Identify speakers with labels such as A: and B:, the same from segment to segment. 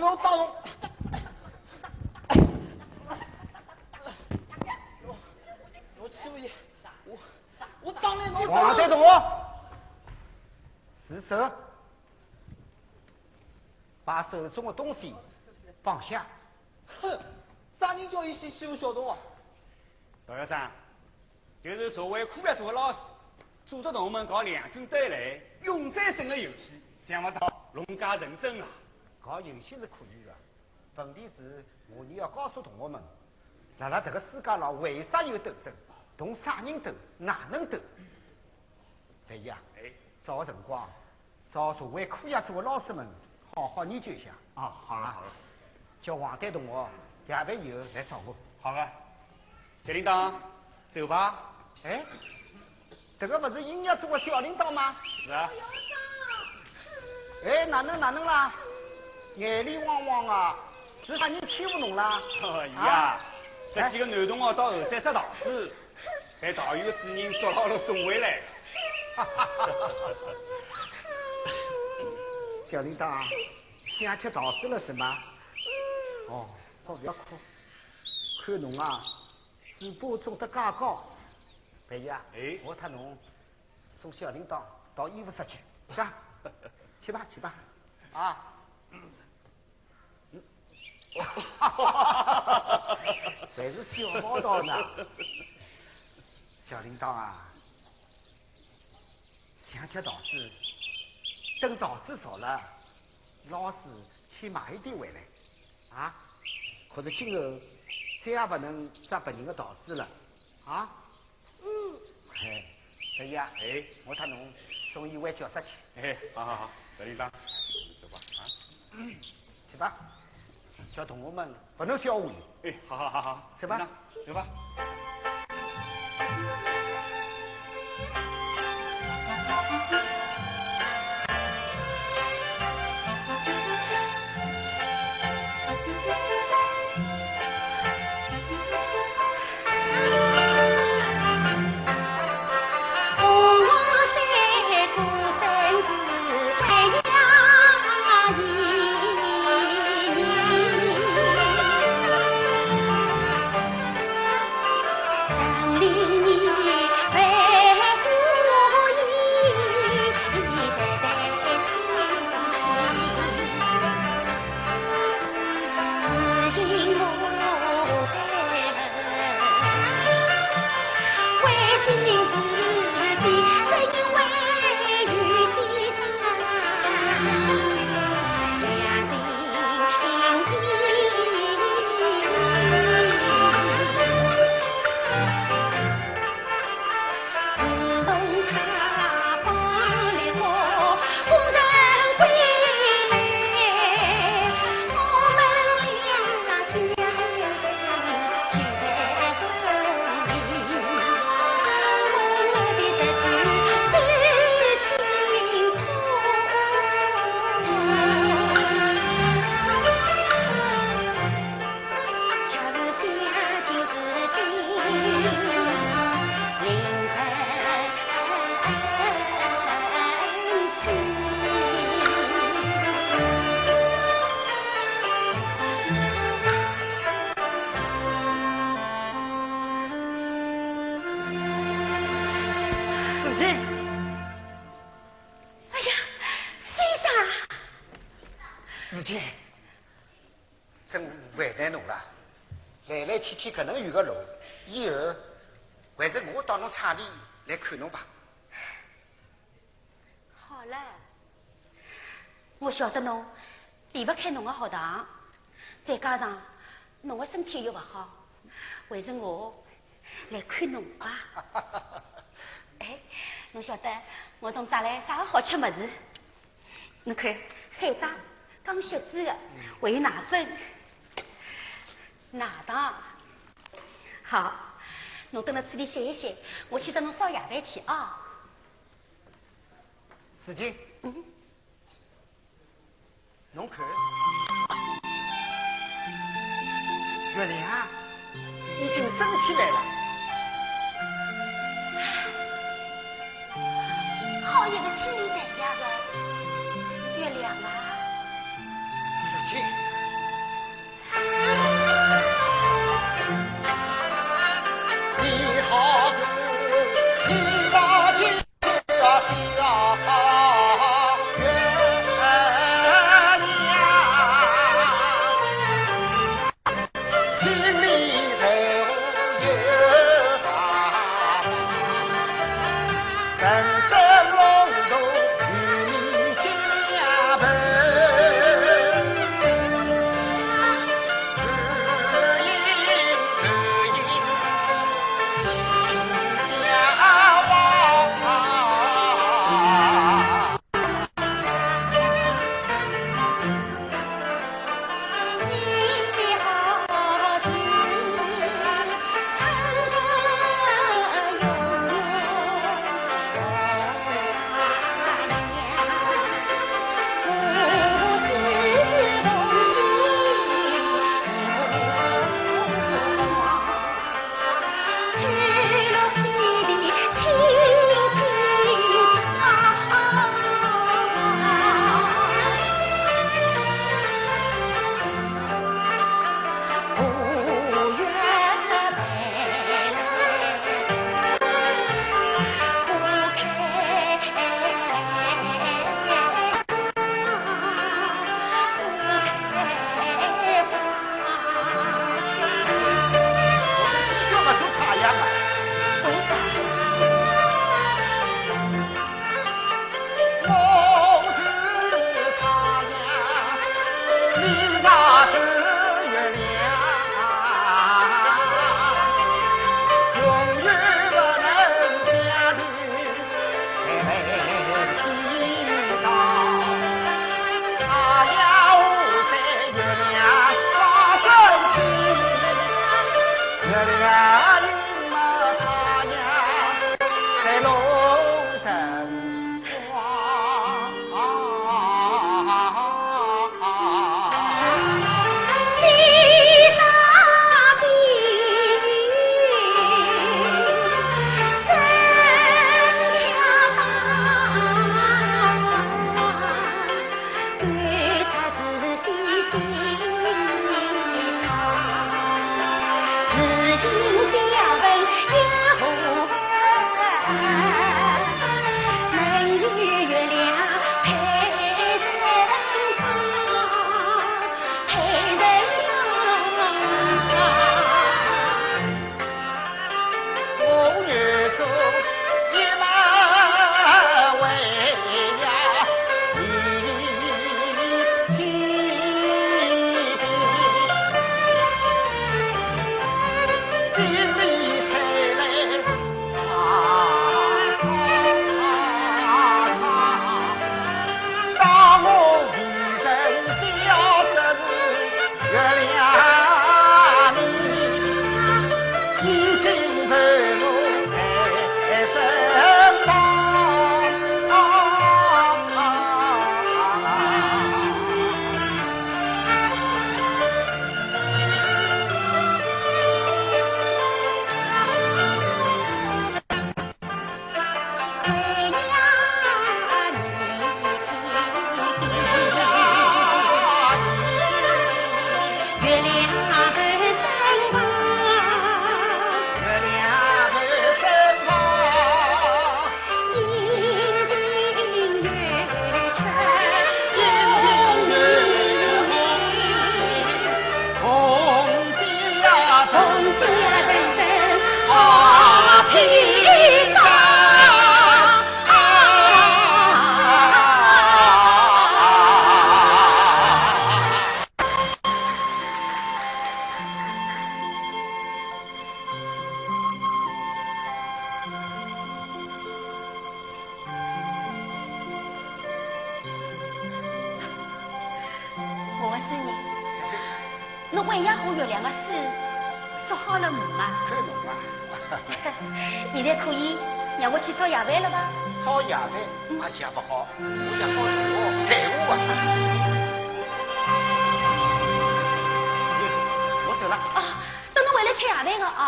A: 到，
B: 我就欺
A: 侬欺负伊，侬欺负我欺负伊，我我打你侬。
C: 王三同学，自首，把手中的东西放下。
A: 哼，啥人叫伊先欺负小东啊？
D: 大学生，就是作为课外组的老师，组织同学们搞两军对垒、勇战胜的游戏，想不到龙家认真啊！
C: 搞游戏是可以的，问题是我你要告诉同学们，辣辣这个世界上为啥有斗争？同啥人斗？哪能斗？所以啊，
D: 哎，
C: 找个辰光，找社会科学组的老师们好好研究一下。
D: 啊，好了好了，
C: 叫王丹同学下班以后来找我。
D: 好了，小铃铛，走吧。
C: 哎，这个不是音乐组的小铃铛吗？
D: 是啊。
C: 哎，哪能哪能啦？眼里汪汪啊！是啥人欺负侬啦？
D: 哦，伊呀，这几个男同学到后山捉桃子，被导游的主人抓牢了送回来。哈哈哈哈哈！
C: 小铃铛，想吃桃子了是吗？哦，好不要哭，看侬啊，嘴巴肿得介高。贝呀，
D: 哎，
C: 我他侬送小铃铛到医务室去，是吧？去吧去吧，啊。哈 哈哈哈还是小毛道呢，小铃铛啊，想吃桃子，等桃子熟了，老师去买一点回来，啊？可是今后再也不能摘别人的桃子了，啊？嗯。哎，小姨啊，
D: 哎，
C: 我他侬送一碗饺子去。
D: 哎，好好好，小铃铛，走吧，啊，
C: 去吧。叫同学们不能笑话
D: 你。哎，好好好好，
C: 走吧，
D: 走吧。
C: 去搿能远个路，以后还是我到侬厂里来看侬吧。
B: 好了，我晓得侬离不开侬个学堂，再加上侬个身体又不好，还是我来看侬吧。哎，侬晓得我从带来啥个好吃么子？侬看海带刚削制的，还有奶粉、奶糖。好，侬等辣处里歇一歇，我去给侬烧夜饭去啊。
C: 司机，嗯，侬看，月亮已经升起来了。
B: 好一个清明在家的，月亮啊，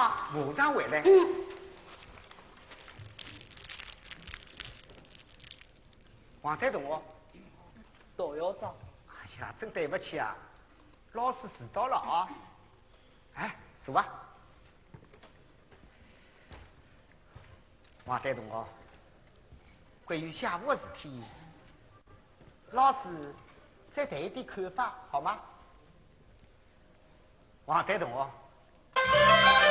B: 夜饭的啊。
C: 马上回来。
B: 嗯。
C: 王太同学，
E: 杜校长。
C: 哎呀，真对不起啊，老师迟到了啊！哎，坐吧。王丹同学，关于下午的事体，老师再谈一点看法，好吗？王丹同学，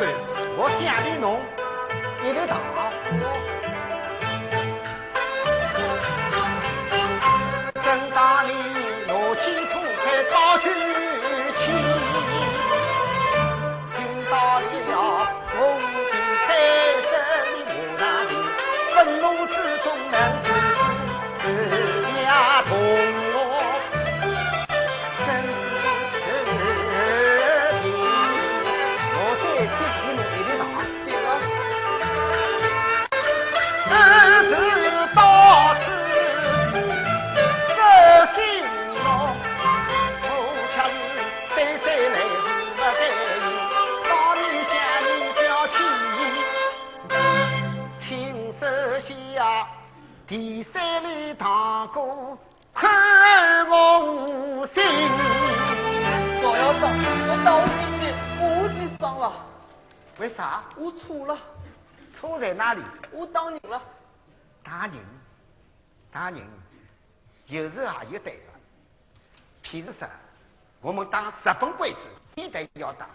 C: 对，我奖励侬一粒糖。
E: 错了。
C: 错在哪里？
E: 我打人了。
C: 打人，打人，有时也有对的。譬如说，我们打日本鬼子，一定要打，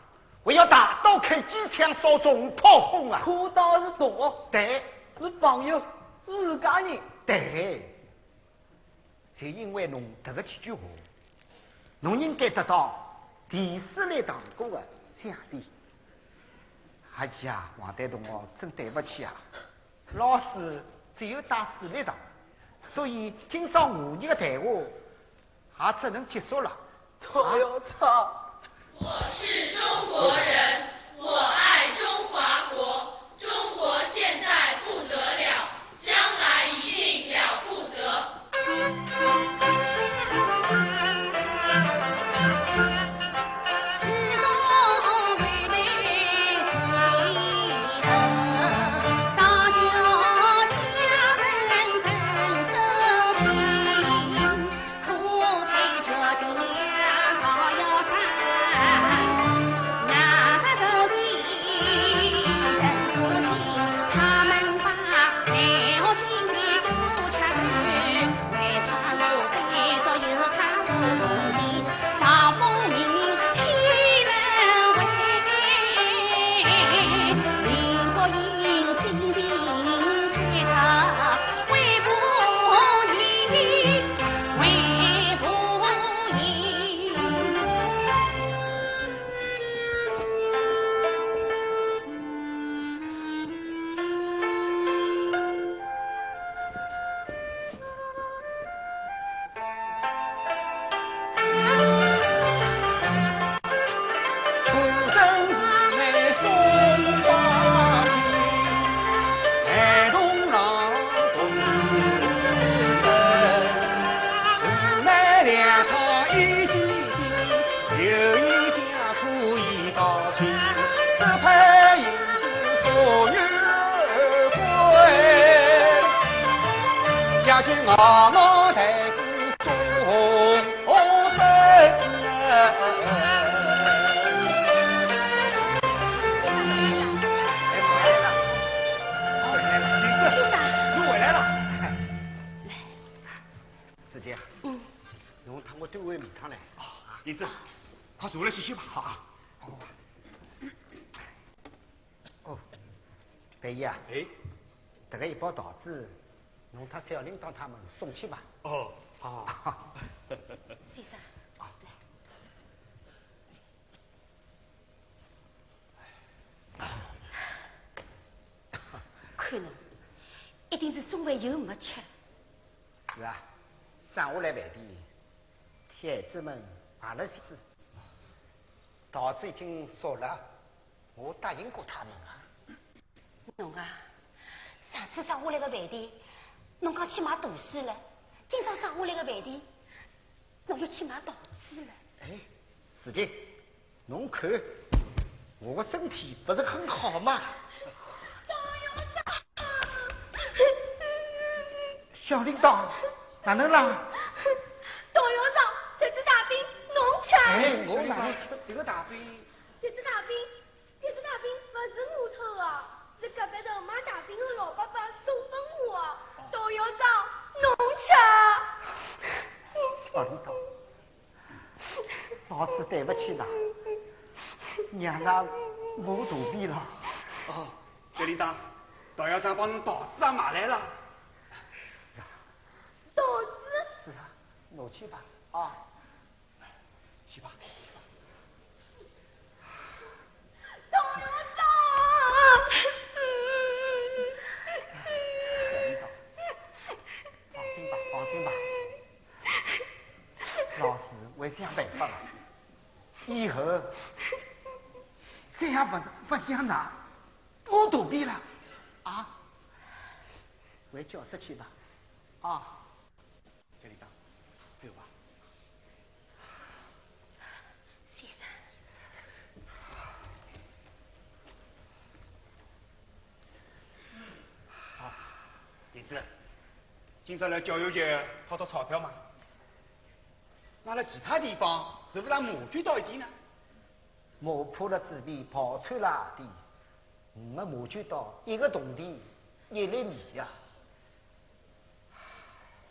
C: 我要打，都开机枪，扫中炮轰啊！
E: 可当是同学，
C: 对，
E: 是朋友，是自家人，
C: 对。就因为侬得个几句话，侬应该得到第四类堂哥的奖励。阿姐啊，王丹同学，真对不起啊！老师只有打四粒糖，所以今朝午夜的谈话也只能结束了。
E: 不要吵！
B: 我是中国人，我
D: 哦，好。
F: 先生，看侬，一定是中饭又没吃。
C: 是啊，省下来饭店，替孩子们买了子，桃子已经熟了，我答应过他们啊。
B: 侬啊，上次省下来的饭店，侬讲去买大水了，今朝省下来个饭店，我要去买桃子了。
C: 哎，师姐，侬看我的身体不是很好吗？小领导，哪能啦？
G: 董校长，这只大兵侬吃？
C: 哎，我哪能吃这个大饼？
G: 这只大饼，这只大饼不是我偷的，是隔壁头卖大饼的老伯伯送给我的。董校长，侬吃？
C: 小铃铛，老子对不起啦，让那我肚皮了。
D: 哦，小铃铛，大校长帮侬桃子也买来了。
G: 桃子？
C: 是啊，我去吧，啊，
D: 去吧。
G: 董校长。
C: 小铃铛，放心吧，放心吧，想办法的。以后再也不不想拿我肚皮了，啊，回教室去吧，啊。
D: 小铃铛，走吧。
B: 先生，
D: 好，林子，今朝来教育局讨到钞票嘛？那在其他地方是不是马圈到一点呢？
C: 马铺了纸皮，跑穿了鞋底，五个马圈刀，一个铜钿，一粒米呀、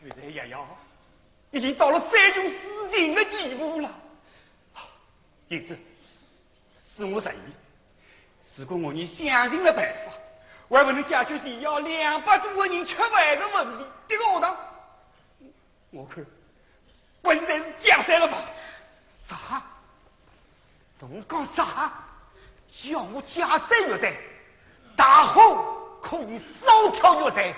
D: 原来爷爷已经到了三穷水尽的地步了。因此，是我实意，如果我你想尽了办法，还不能解决全校两百多个人吃饭的问题，这个学堂，我看，不应该是解散了吧？
C: 啥？侬讲啥？叫我解散乐队，大伙可以少跳乐队，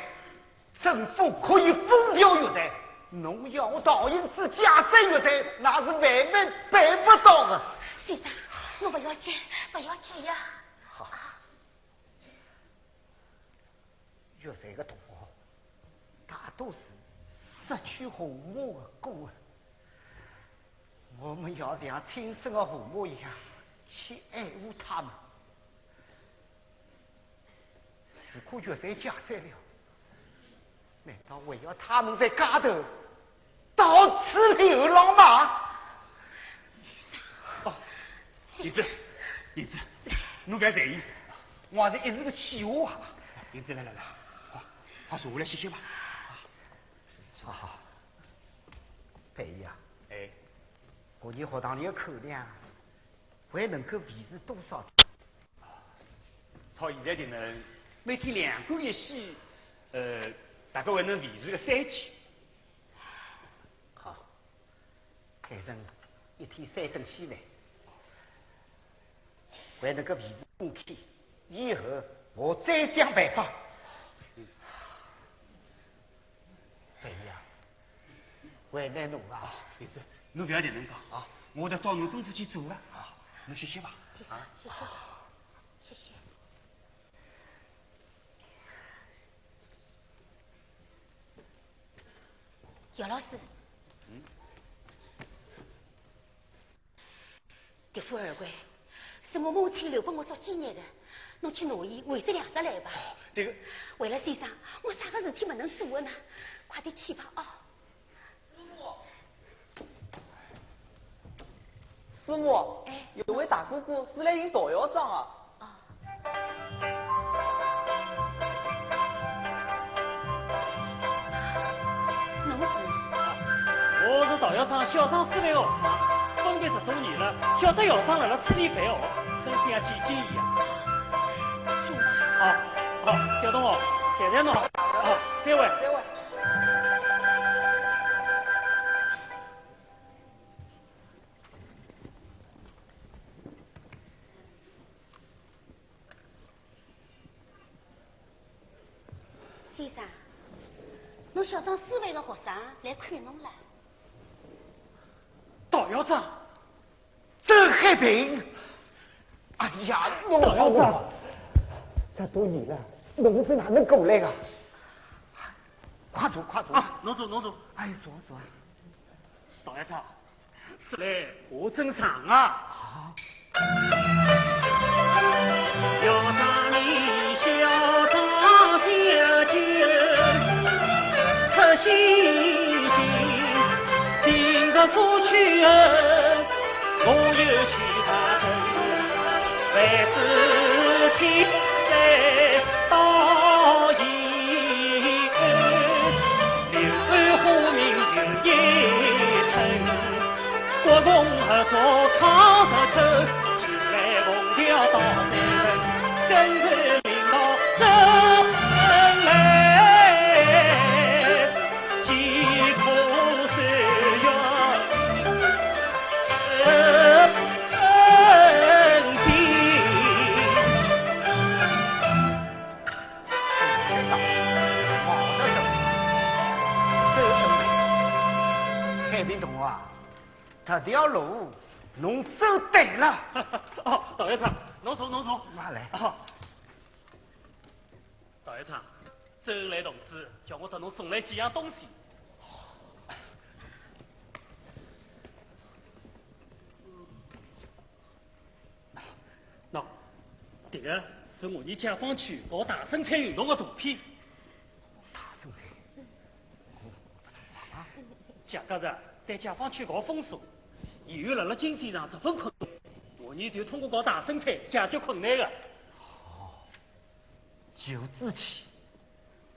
C: 政府可以封掉乐队。侬要我道因子解散乐队，那是万万办不到的。
B: 先生，侬不要急，不要急呀。
C: 好，乐队的同学大多是失去父母的孤儿。我们要像亲生的父母一样去爱护他们。如果乐队解散了，难道还要他们在街头到处流浪吗？
D: 哦，林子，林子，侬不要在意，我也是一时个气话啊。林子，来来来，好，好坐下来歇歇吧。
C: 好好，裴姨啊，
D: 哎，
C: 我你学堂里的口粮还能够维持多少？
D: 照现在就能每天两个一稀，呃，大概还能维持个三天。
C: 好，改成一天三顿稀饭，还能够维持冬天。以后我再想办法。裴姨啊，为难侬了
D: 侬不要这能讲啊，我得照侬吩咐去做啊。啊，侬歇歇吧。啊，
B: 谢谢，谢谢。姚老师，
D: 嗯，
B: 这副耳环是我母亲留给我做纪念的，侬去拿伊换只两只来吧。
D: 这个
B: 为了先生，我啥个事体不能做的呢？快点去吧啊！
A: 师母，
B: 哎
A: 有位大哥哥是来寻陶校长啊。
B: 啊，侬是？
H: 我是陶校长校长师范学生，分别十多年了，晓得校长辣辣处理办学，很想要见敬意啊。好，好，小东哦，谢谢侬。好，再会。
A: 再会。
B: 侬校长四位的学生来看侬了。
H: 道校长，
C: 郑海平，哎呀，我
H: 大校长，
C: 这多年了，侬是哪能过来的？快坐，快坐！
H: 啊，侬坐，侬坐。
C: 哎，坐坐。
H: 道校长，是来我正常啊。
C: 好。
H: 要子
C: 这条路侬走对了。
H: 哦，大校长，侬坐，侬坐。
C: 拿来
H: 哦，大校长，周恩来同志叫我给侬送来几样东西。喏，这个是我们解放区搞大生产运动的图片。
C: 大生产。
H: 蒋介石对解放区搞封锁，以后辣辣经济上十分困难，我们就通过搞大生产解决困难的。
C: 有志气，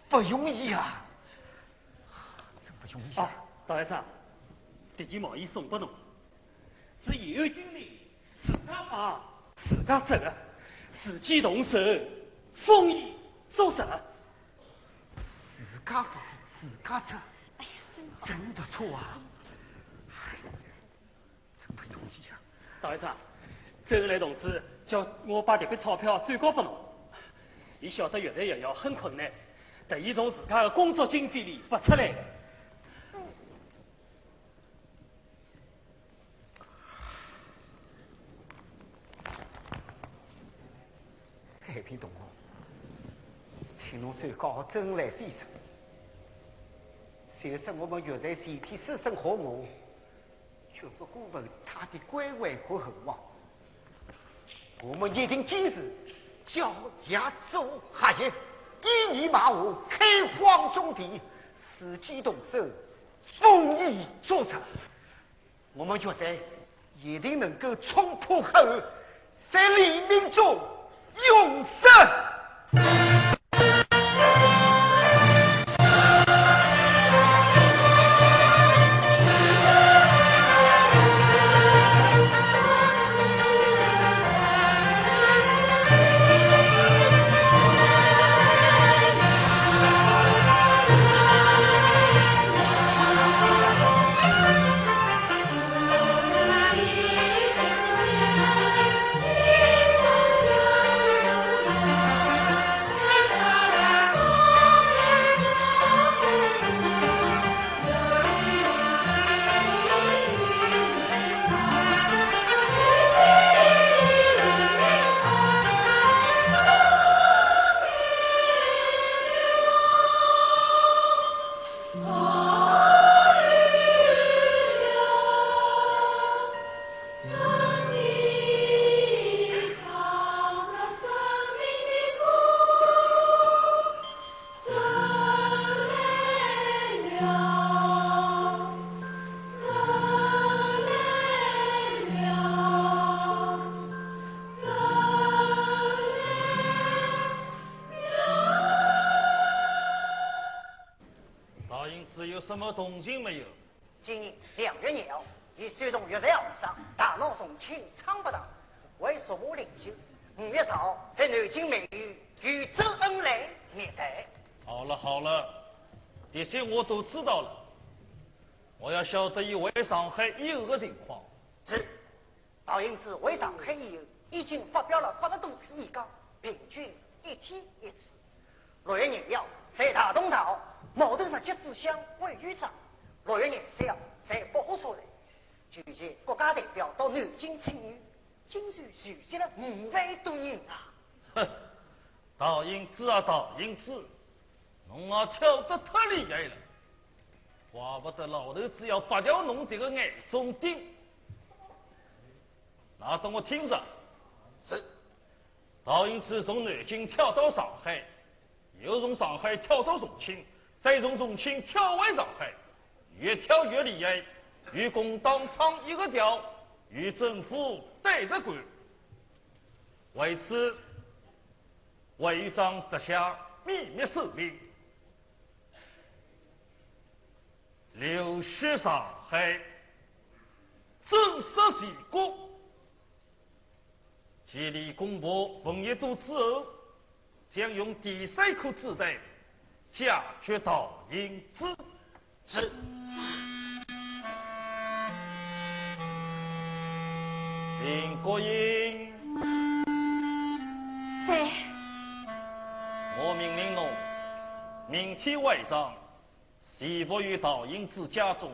C: 不容易啊！真不容易
H: 啊
C: 啊！，
H: 大校长，这件毛衣送给侬，是以后军人自家绑、自家织的，自己动手，丰衣足食。
C: 自家纺，自家织，哎呀真不错啊！哎真不容易啊！
H: 大校长，周恩来同志叫我把这笔钞票转交给侬，伊晓得越来越要很困难，特意从自家的工作经费里拨出来的。
C: 海平同学，请侬转告周恩来先生，虽说我们越战前天私生活我，却不顾问他的关怀和厚望。我们一定坚持教家做下业，一年马下开荒种地，自己动手，丰衣足食。我们决赛一定能够冲破黑暗，在黎明中永生。
A: 么动静没有？
I: 今年两月鸟已率动岳在岸上，大闹重庆昌不堂，为属我领袖。五月朝在南京美女与周恩来面谈。
A: 好了好了，这些我都知道了。我要晓得伊回上海以后的情况。
I: 是，老英子回上海以后，已经发表了八十多次演讲，平均一天一次。六月廿一号在大东道，毛头上橘子思想为豫章，六月廿小才保护出来。据见国家代表到南京请愿，竟然聚集了五万多人啊！
A: 哼，道英子啊，道英子，侬啊跳得太厉害了，怪不得老头子要拔掉侬这个眼中钉。那等我听着，
I: 是。
A: 道英子从南京跳到上海，又从上海跳到重庆，再从重庆跳回上海，越跳越厉害，与共党唱一个调，与政府对着干。为此，魏章得下秘密手令，留学上海，正式建国。建立公布奉一度之后，将用第三颗子弹解决道英子。
I: 是。
A: 林国英，
B: 在。
A: 我命令侬，明天晚上，潜伏于道英子家中，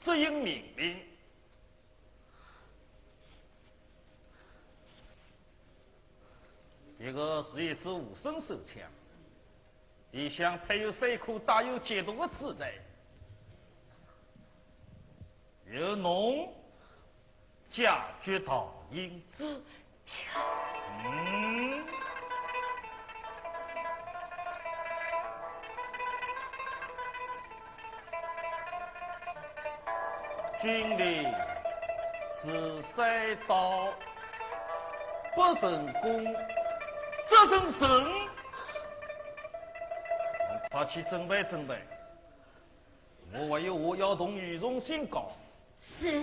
A: 执行命令。一个是一支无声手枪，里向配有三颗带有解毒的子弹，由侬解决道英子。嗯。军令是三刀不成功。这成神，快去准备准备。我还有话要同于荣兴讲。
B: 是。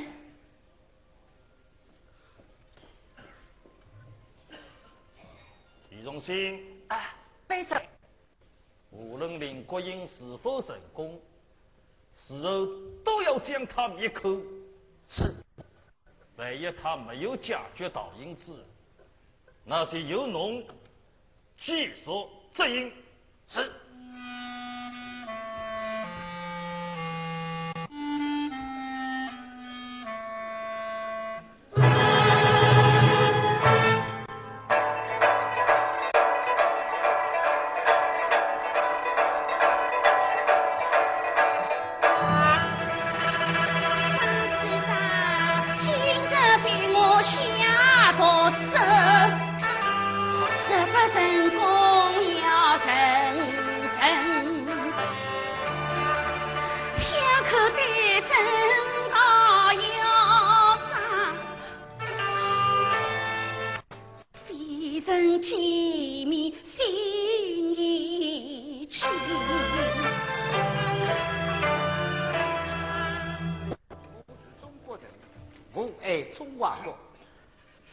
A: 于荣兴。
I: 啊，备着。
A: 无论林国英是否成功，事后都要将他灭口。
I: 是。
A: 万一他没有解决到因子，那些由侬。继续执行。
I: 是。
B: 情密，心意。
C: 我是中国人，我爱中华。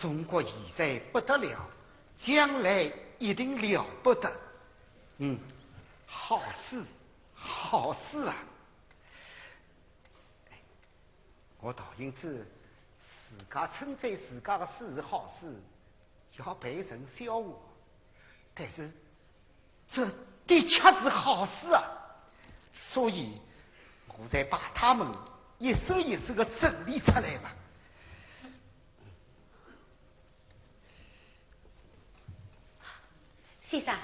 C: 中国现在不得了，将来一定了不得。嗯，好事，好事啊！我陶英子，自家称赞自家的事是好事。要被人笑话，但是这的确是好事啊！所以，我再把他们一首一首的整理出来吧。
B: 先生，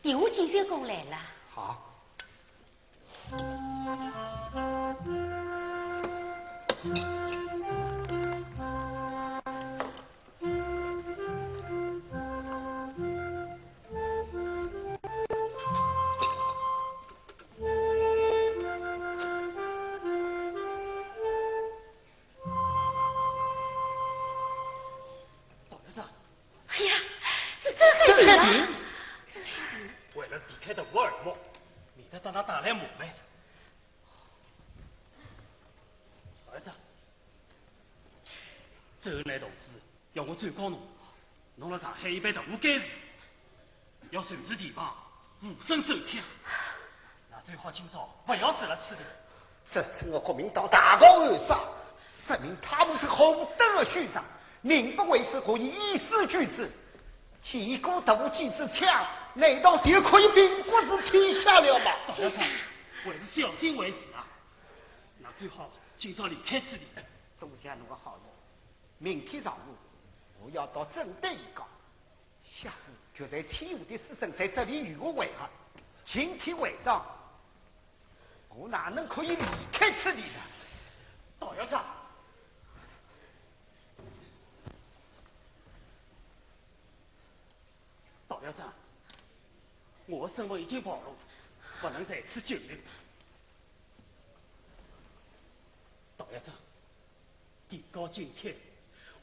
B: 电话进修工来了。
C: 好。
H: 他打来，我卖的。儿子，这来同志要我
D: 转告侬，侬了上海一般大干事，要守住地方，无声手枪。那最好今朝不要住了此地。
C: 这次我国民党大搞暗杀，说明他们是红灯的虚张，宁不为之可以以死拒之。几股毒气之枪，难道就可以平国是天下了吗？
D: 赵先生，
H: 还是小心为是啊。那最好今朝离开此地。
B: 多谢侬个好意。明天上午我要到正德一讲，下午就在天武的师生在这里与我会合。今天晚上我哪能可以离开这里呢？
H: 道校长，道校长，我身份已经暴露，不能再次久留。道校长，地高敬天，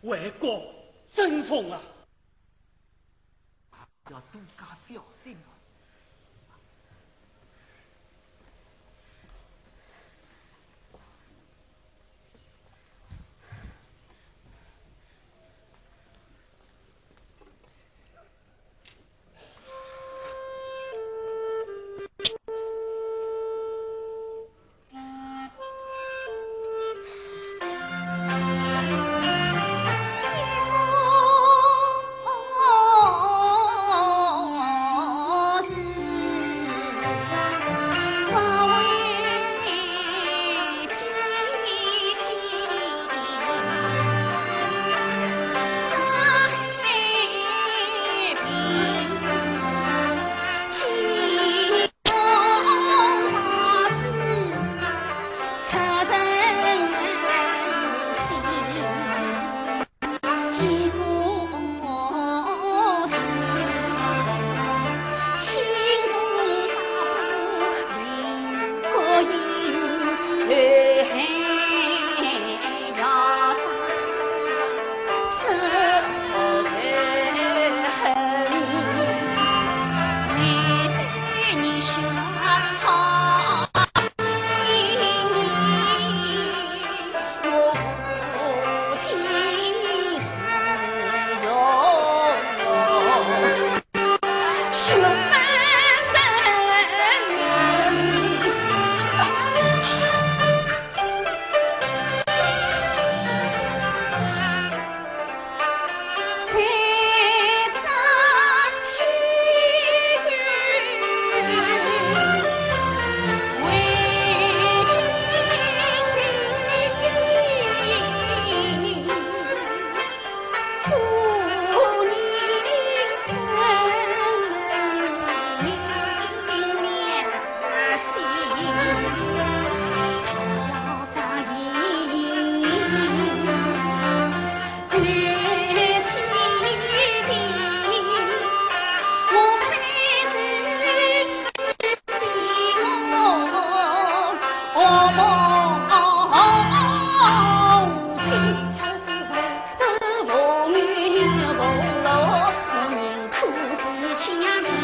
H: 为国争宠啊！
B: 要多加小心啊！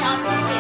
C: 要不。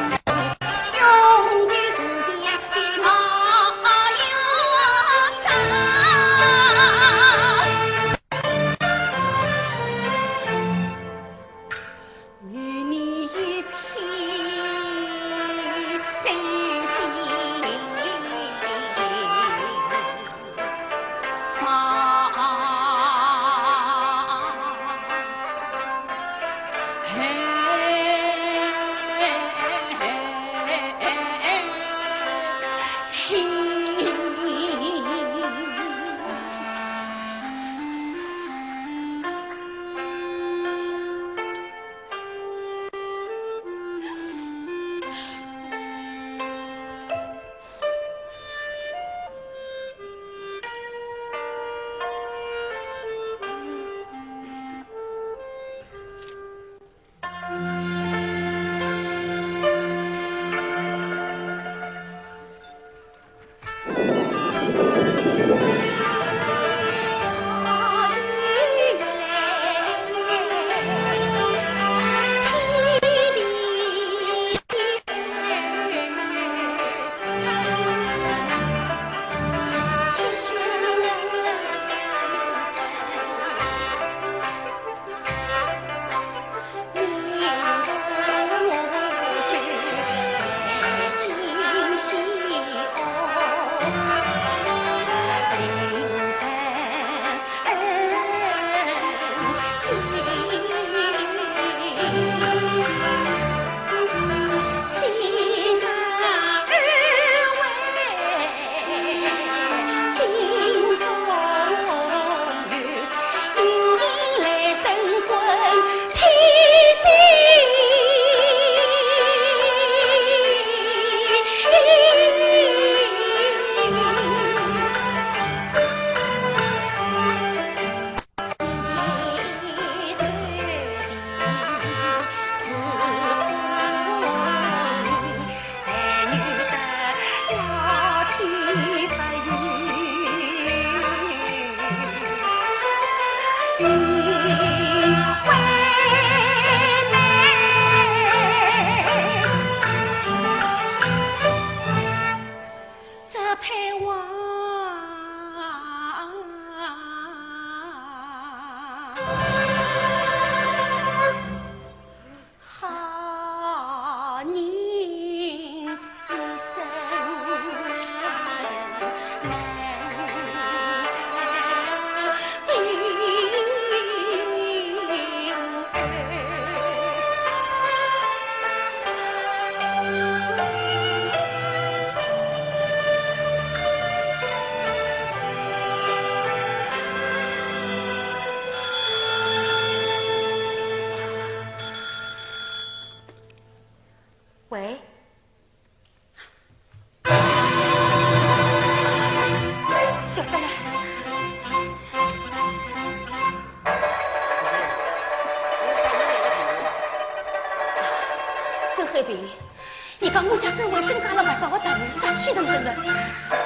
C: 你把我家正委增加了不少的债务，他气腾腾的。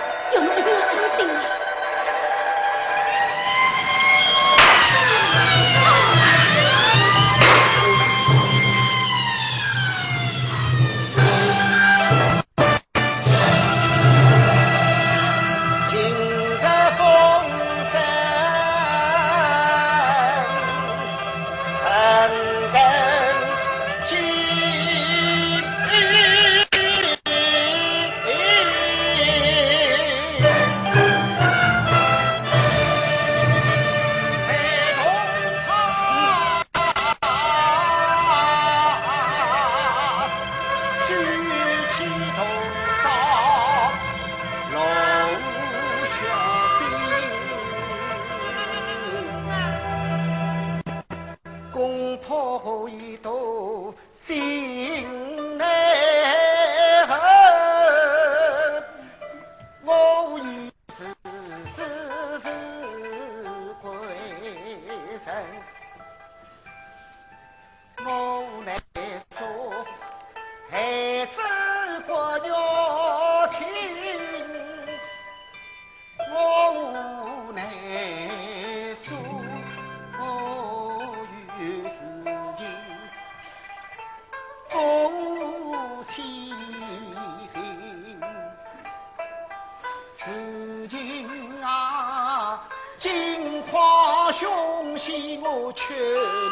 C: 如今啊金花兄喜我劝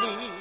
C: 你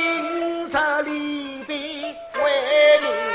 B: 警察里边为你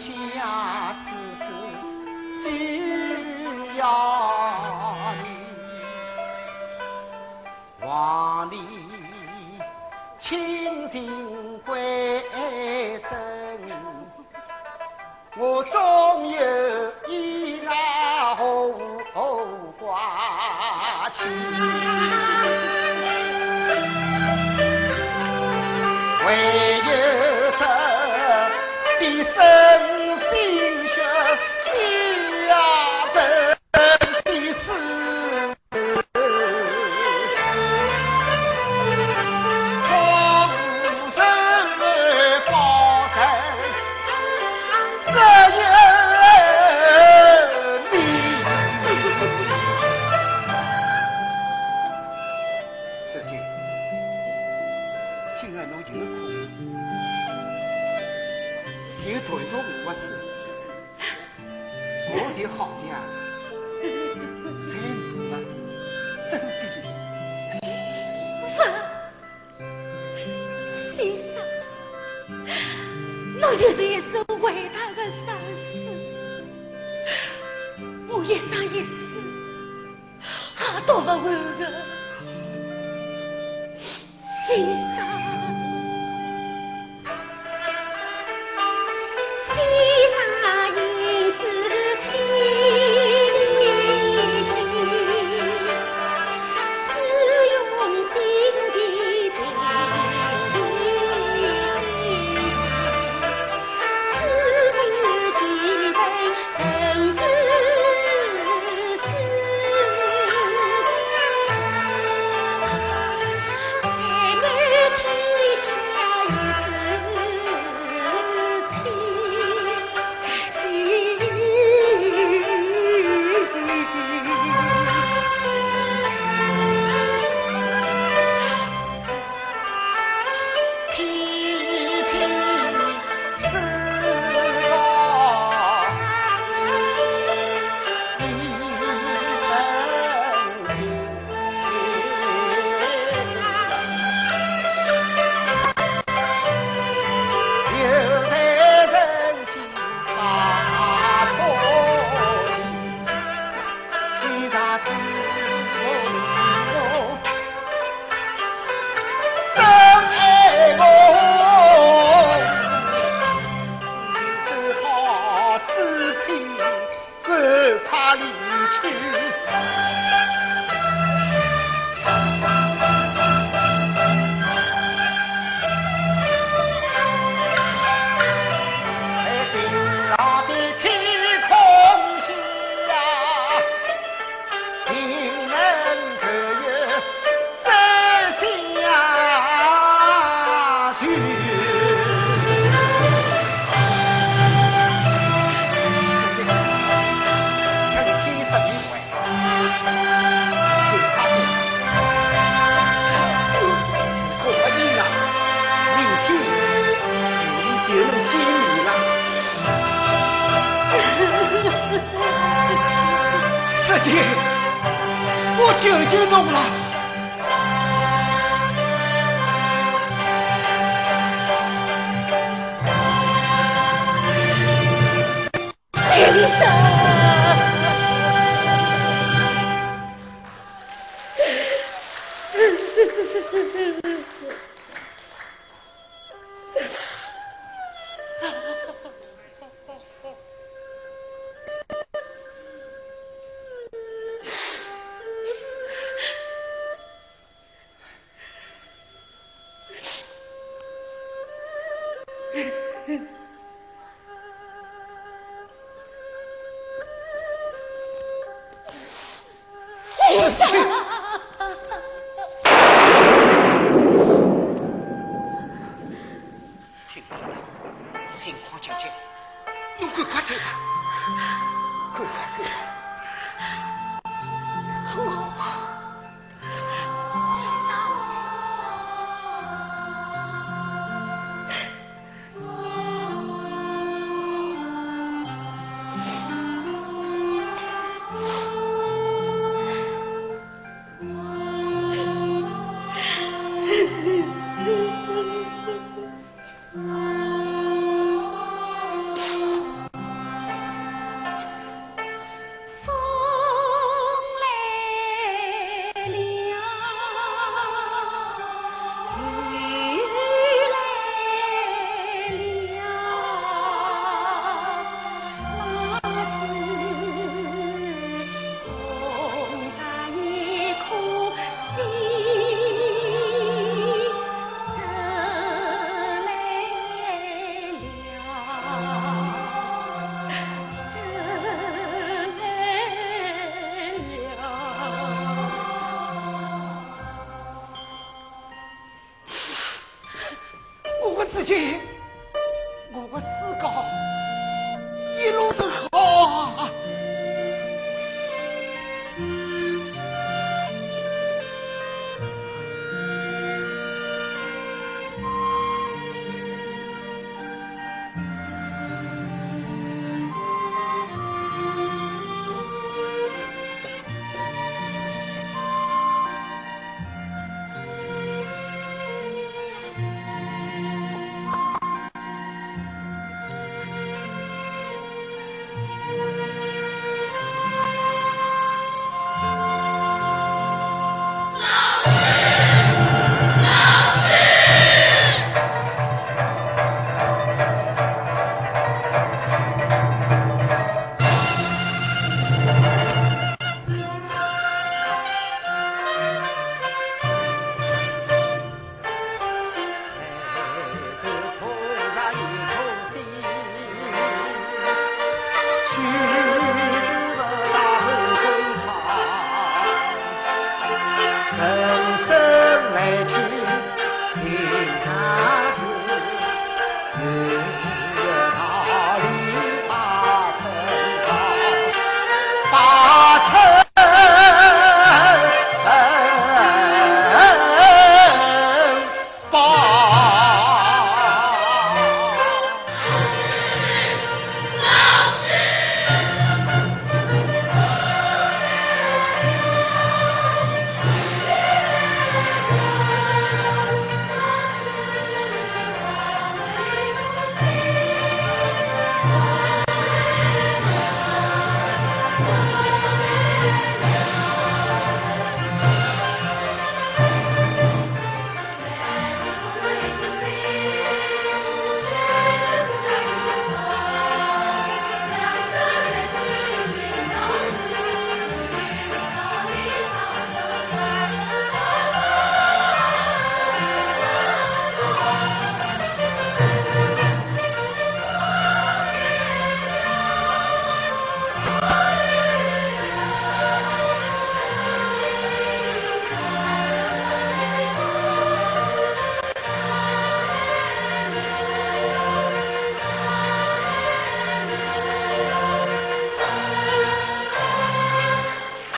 B: 下
C: 次只要你娃你
J: 清
C: 醒